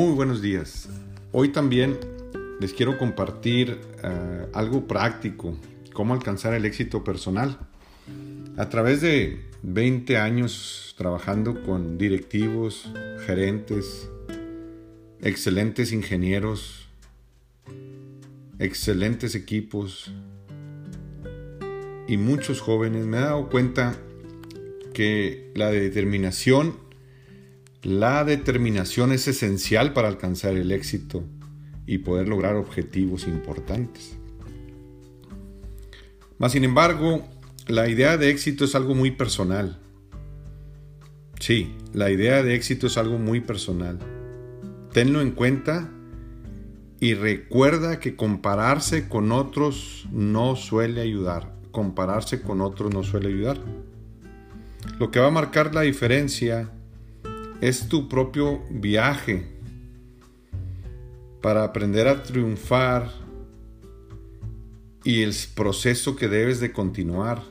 Muy buenos días. Hoy también les quiero compartir eh, algo práctico, cómo alcanzar el éxito personal. A través de 20 años trabajando con directivos, gerentes, excelentes ingenieros, excelentes equipos y muchos jóvenes, me he dado cuenta que la determinación, la determinación es esencial para alcanzar el éxito y poder lograr objetivos importantes. Mas sin embargo, la idea de éxito es algo muy personal. Sí, la idea de éxito es algo muy personal. Tenlo en cuenta y recuerda que compararse con otros no suele ayudar. Compararse con otros no suele ayudar. Lo que va a marcar la diferencia es tu propio viaje para aprender a triunfar y el proceso que debes de continuar.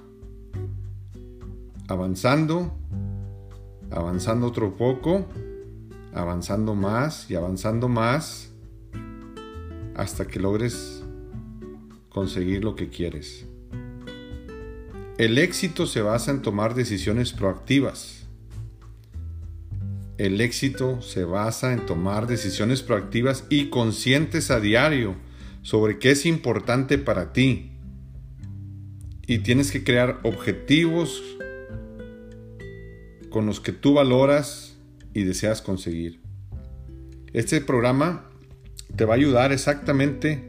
Avanzando, avanzando otro poco, avanzando más y avanzando más hasta que logres conseguir lo que quieres. El éxito se basa en tomar decisiones proactivas. El éxito se basa en tomar decisiones proactivas y conscientes a diario sobre qué es importante para ti. Y tienes que crear objetivos con los que tú valoras y deseas conseguir. Este programa te va a ayudar exactamente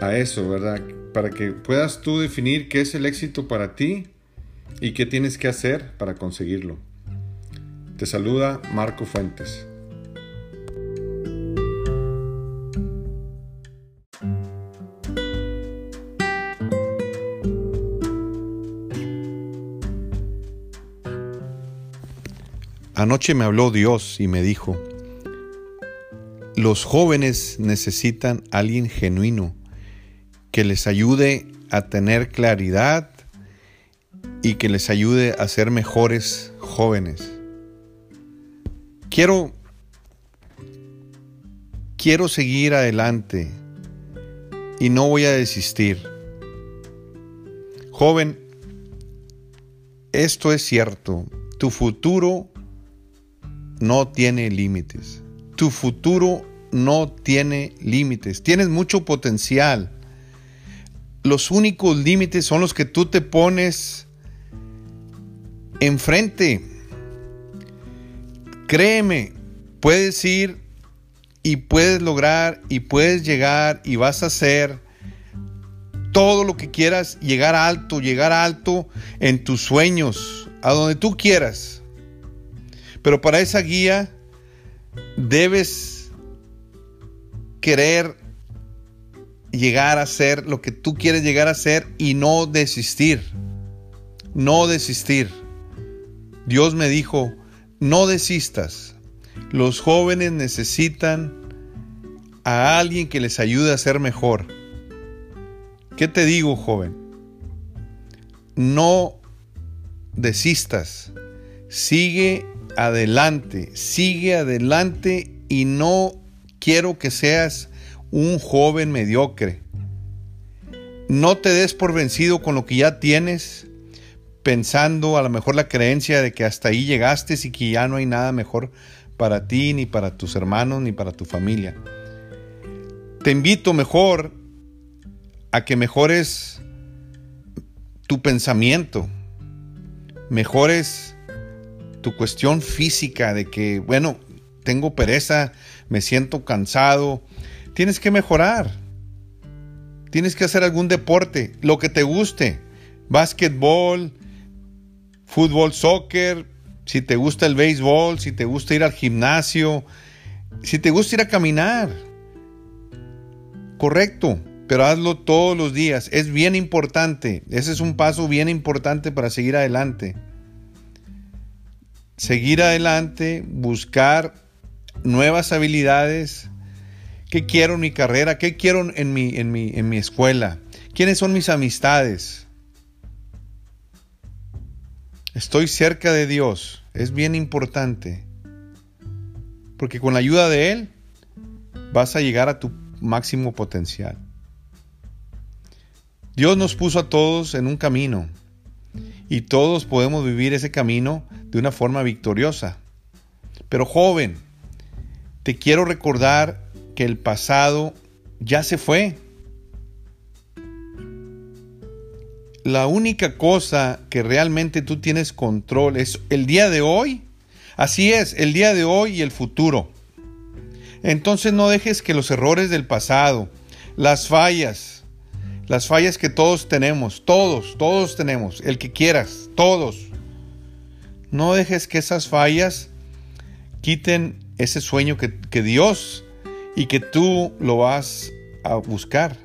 a eso, ¿verdad? para que puedas tú definir qué es el éxito para ti y qué tienes que hacer para conseguirlo. Te saluda Marco Fuentes. Anoche me habló Dios y me dijo, los jóvenes necesitan alguien genuino que les ayude a tener claridad y que les ayude a ser mejores jóvenes. Quiero quiero seguir adelante y no voy a desistir. Joven, esto es cierto, tu futuro no tiene límites. Tu futuro no tiene límites. Tienes mucho potencial los únicos límites son los que tú te pones enfrente. Créeme, puedes ir y puedes lograr y puedes llegar y vas a hacer todo lo que quieras, llegar alto, llegar alto en tus sueños, a donde tú quieras. Pero para esa guía debes querer llegar a ser lo que tú quieres llegar a ser y no desistir. No desistir. Dios me dijo, no desistas. Los jóvenes necesitan a alguien que les ayude a ser mejor. ¿Qué te digo, joven? No desistas. Sigue adelante, sigue adelante y no quiero que seas un joven mediocre. No te des por vencido con lo que ya tienes, pensando a lo mejor la creencia de que hasta ahí llegaste y que ya no hay nada mejor para ti, ni para tus hermanos, ni para tu familia. Te invito mejor a que mejores tu pensamiento, mejores tu cuestión física de que, bueno, tengo pereza, me siento cansado, Tienes que mejorar. Tienes que hacer algún deporte, lo que te guste. Básquetbol, fútbol, soccer, si te gusta el béisbol, si te gusta ir al gimnasio, si te gusta ir a caminar. Correcto, pero hazlo todos los días. Es bien importante. Ese es un paso bien importante para seguir adelante. Seguir adelante, buscar nuevas habilidades, ¿Qué quiero en mi carrera? ¿Qué quiero en mi, en mi, en mi escuela? ¿Quiénes son mis amistades? Estoy cerca de Dios. Es bien importante. porque con la ayuda de Él vas a llegar a tu máximo potencial. Dios nos puso a todos en un camino y todos podemos vivir ese camino de una forma victoriosa. Pero joven, te quiero recordar que el pasado ya se fue. La única cosa que realmente tú tienes control es el día de hoy. Así es, el día de hoy y el futuro. Entonces no dejes que los errores del pasado, las fallas, las fallas que todos tenemos, todos, todos tenemos, el que quieras, todos, no dejes que esas fallas quiten ese sueño que, Dios y que tú lo vas a buscar.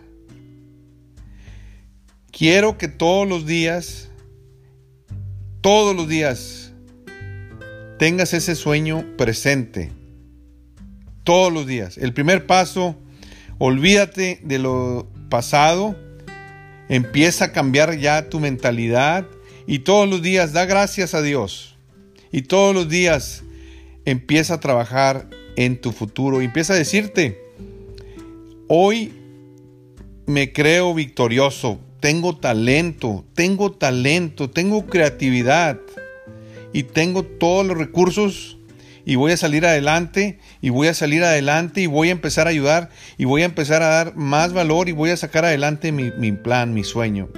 Quiero que todos los días, todos los días, tengas ese sueño presente. Todos los días. El primer paso, olvídate de lo pasado, empieza a cambiar ya tu mentalidad y todos los días da gracias a Dios. Y todos los días empieza a trabajar en tu futuro. Empieza a decirte, hoy me creo victorioso, tengo talento, tengo talento, tengo creatividad y tengo todos los recursos y voy a salir adelante y voy a salir adelante y voy a empezar a ayudar y voy a empezar a dar más valor y voy a sacar adelante mi, plan, mi sueño.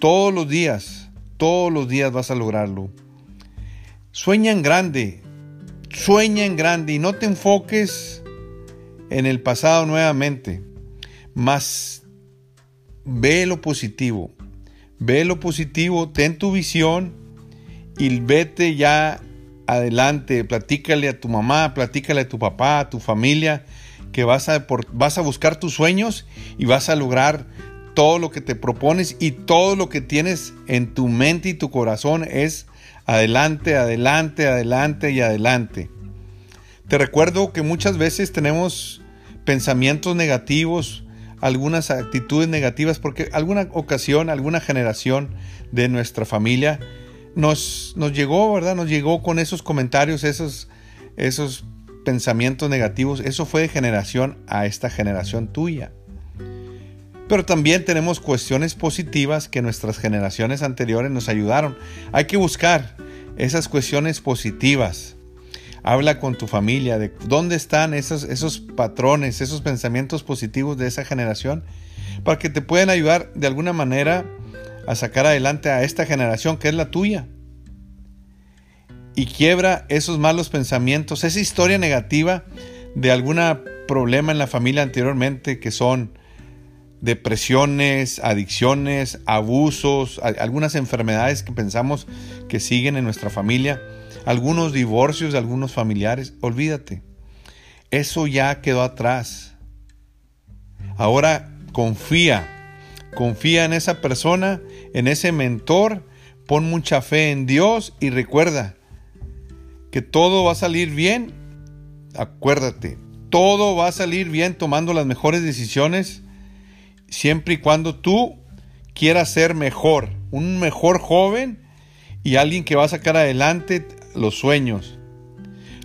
Todos los días, todos los días vas a lograrlo. Sueña en grande, Sueña en grande y no te enfoques en el pasado nuevamente, más ve lo positivo. Ve lo positivo, ten tu visión y vete ya adelante. Platícale a tu mamá, platícale a tu papá, a tu familia, que vas a, vas a buscar tus sueños y vas a lograr todo lo que te propones y todo lo que tienes en tu mente y tu corazón es adelante, adelante, adelante y adelante. Te recuerdo que muchas veces tenemos pensamientos negativos, algunas actitudes negativas, porque alguna ocasión, alguna generación de nuestra familia nos, nos llegó, ¿verdad? Nos llegó con esos comentarios, esos, esos pensamientos negativos. Eso fue de generación a esta generación tuya. Pero también tenemos cuestiones positivas que nuestras generaciones anteriores nos ayudaron. Hay que buscar esas cuestiones positivas. Habla con tu familia de dónde están esos, esos patrones, esos pensamientos positivos de esa generación, para que te puedan ayudar de alguna manera a sacar adelante a esta generación que es la tuya. Y quiebra esos malos pensamientos, esa historia negativa de algún problema en la familia anteriormente que son depresiones, adicciones, abusos, algunas enfermedades que pensamos que siguen en nuestra familia, algunos divorcios de algunos familiares, olvídate. Eso ya quedó atrás. Ahora confía, confía en esa persona, en ese mentor, pon mucha fe en Dios y recuerda que todo va a salir bien. Acuérdate, todo va a salir bien tomando las mejores decisiones siempre y cuando tú quieras ser mejor, un mejor joven y alguien que va a sacar adelante los sueños.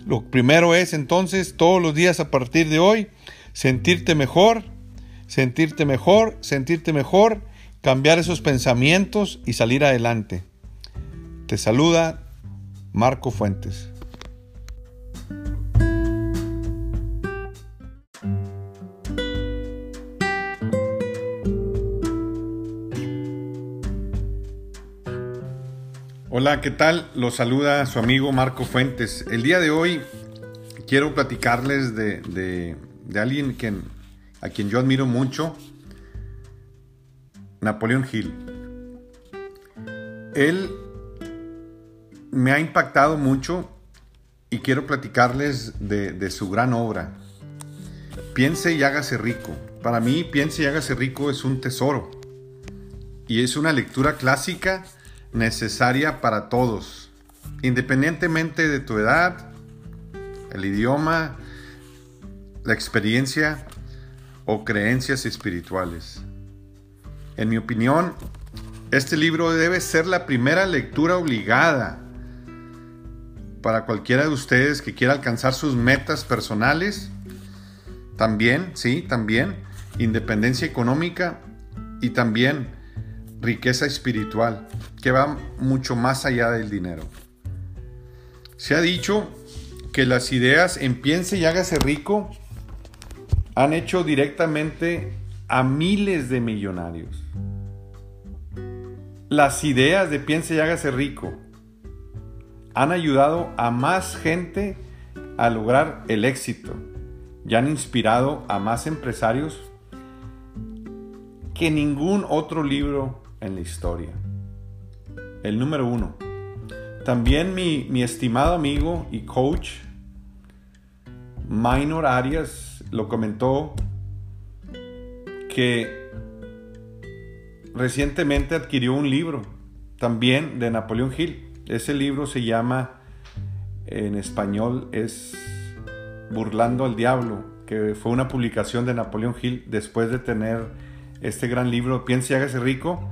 Lo primero es entonces todos los días a partir de hoy sentirte mejor, sentirte mejor, sentirte mejor, cambiar esos pensamientos y salir adelante. Te saluda Marco Fuentes. Hola, ¿qué tal? Los saluda su amigo Marco Fuentes. El día de hoy quiero platicarles de, alguien a quien yo admiro mucho, Napoleón Hill. Él me ha impactado mucho y quiero platicarles de, de su gran obra. Piense y hágase rico. Para mí, Piense y hágase rico es un tesoro. Y es una lectura clásica necesaria para todos, independientemente de tu edad, el idioma, la experiencia o creencias espirituales. En mi opinión, este libro debe ser la primera lectura obligada para cualquiera de ustedes que quiera alcanzar sus metas personales. También, sí, también. Independencia económica y también riqueza espiritual, que va mucho más allá del dinero. Se ha dicho que las ideas en piense y hágase rico han hecho directamente a miles de millonarios. Las ideas de piense y hágase rico han ayudado a más gente a lograr el éxito y han inspirado a más empresarios que ningún otro libro en la historia. El número uno. También mi, estimado amigo y coach, Minor Arias, lo comentó que recientemente adquirió un libro también de Napoleón Hill. Ese libro se llama, en español, es Burlando al Diablo, que fue una publicación de Napoleón Hill después de tener este gran libro, Piense y hágase rico.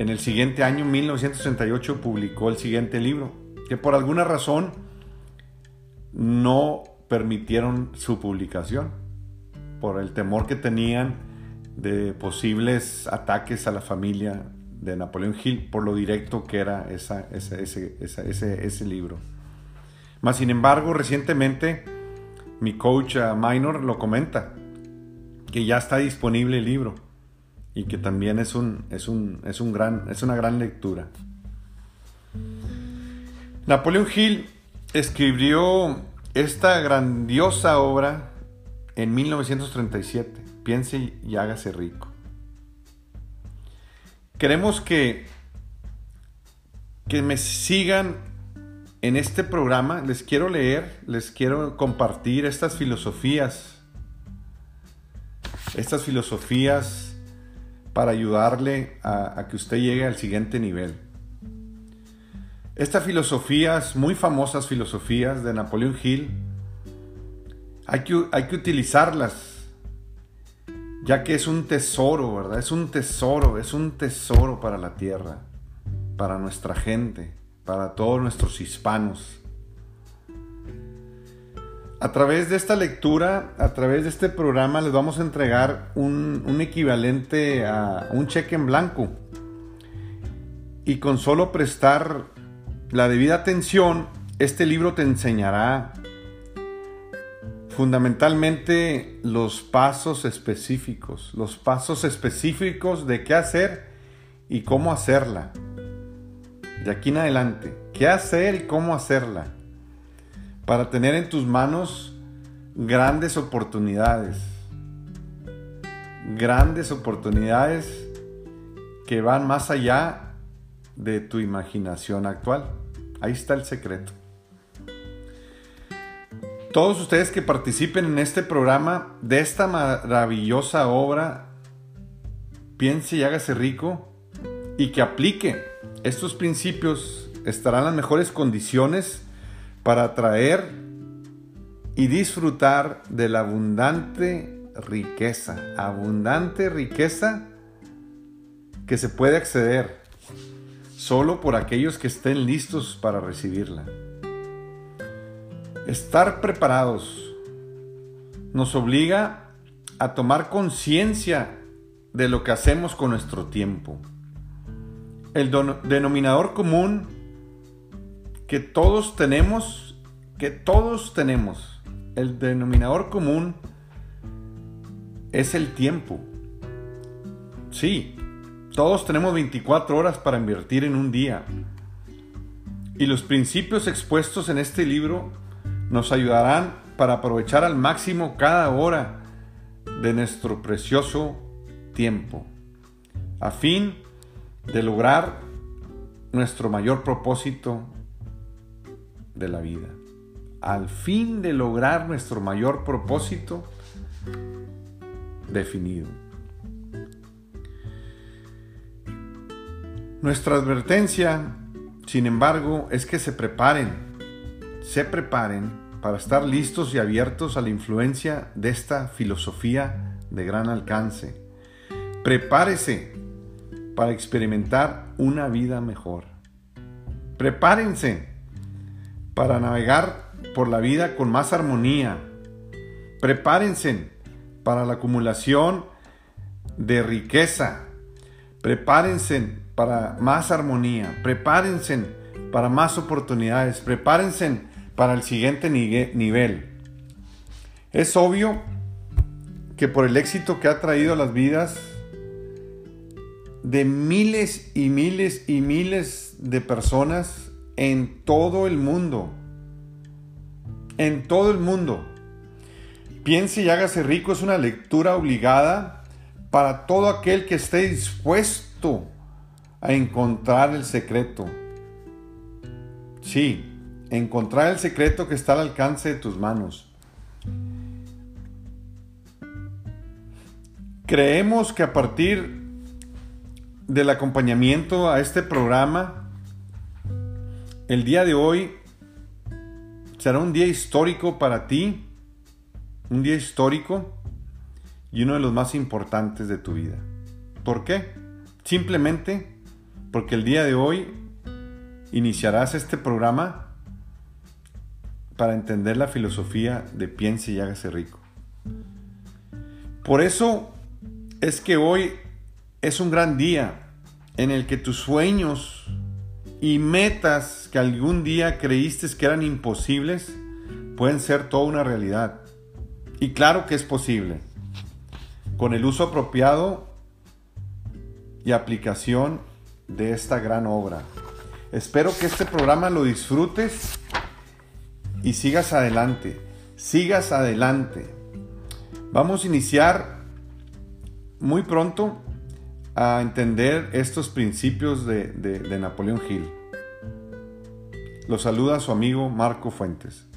En el siguiente año, 1968, publicó el siguiente libro, que por alguna razón no permitieron su publicación, por el temor que tenían de posibles ataques a la familia de Napoleón Hill, por lo directo que era esa, ese, ese, libro. Mas, sin embargo, recientemente mi coach Minor lo comenta, que ya está disponible el libro y que también es, un, es, un, es, un gran, es una gran lectura. Napoleón Hill escribió esta grandiosa obra en 1937, Piense y hágase rico. Queremos que, que me sigan en este programa. Les quiero leer, les quiero compartir estas filosofías. Estas filosofías para ayudarle a, que usted llegue al siguiente nivel. Estas filosofías, muy famosas filosofías de Napoleón Hill, hay que, hay que utilizarlas, ya que es un tesoro, ¿verdad? Es un tesoro, es un tesoro para la tierra, para nuestra gente, para todos nuestros hispanos. A través de esta lectura, a través de este programa, les vamos a entregar un, equivalente a un cheque en blanco. Y con solo prestar la debida atención, este libro te enseñará fundamentalmente los pasos específicos, los pasos específicos de qué hacer y cómo hacerla. De aquí en adelante, qué hacer y cómo hacerla para tener en tus manos grandes oportunidades. Grandes oportunidades que van más allá de tu imaginación actual. Ahí está el secreto. Todos ustedes que participen en este programa de esta maravillosa obra, piense y hágase rico y que aplique estos principios, estarán en las mejores condiciones para atraer y disfrutar de la abundante riqueza, abundante riqueza que se puede acceder solo por aquellos que estén listos para recibirla. Estar preparados nos obliga a tomar conciencia de lo que hacemos con nuestro tiempo. El denominador común que todos tenemos, que todos tenemos, el denominador común es el tiempo. Sí, todos tenemos 24 horas para invertir en un día. Y los principios expuestos en este libro nos ayudarán para aprovechar al máximo cada hora de nuestro precioso tiempo, a fin de lograr nuestro mayor propósito de la vida, al fin de lograr nuestro mayor propósito definido. Nuestra advertencia, sin embargo, es que se preparen, se preparen para estar listos y abiertos a la influencia de esta filosofía de gran alcance. Prepárese para experimentar una vida mejor. Prepárense para navegar por la vida con más armonía. Prepárense para la acumulación de riqueza. Prepárense para más armonía. Prepárense para más oportunidades. Prepárense para el siguiente nivel. Es obvio que por el éxito que ha traído a las vidas de miles y miles y miles de personas en todo el mundo, en todo el mundo, Piense y hágase rico es una lectura obligada para todo aquel que esté dispuesto a encontrar el secreto. Sí, encontrar el secreto que está al alcance de tus manos. Creemos que a partir del acompañamiento a este programa, el día de hoy será un día histórico para ti un día histórico y uno de los más importantes de tu vida. ¿Por qué? Simplemente porque el día de hoy iniciarás este programa para entender la filosofía de piense y hágase rico. Por eso es que hoy es un gran día en el que tus sueños y metas que algún día creíste que eran imposibles pueden ser toda una realidad. Y claro que es posible. Con el uso apropiado y aplicación de esta gran obra. Espero que este programa lo disfrutes y sigas adelante. Sigas adelante. Vamos a iniciar muy pronto a entender estos principios de, de Napoleón Hill. Lo saluda su amigo Marco Fuentes.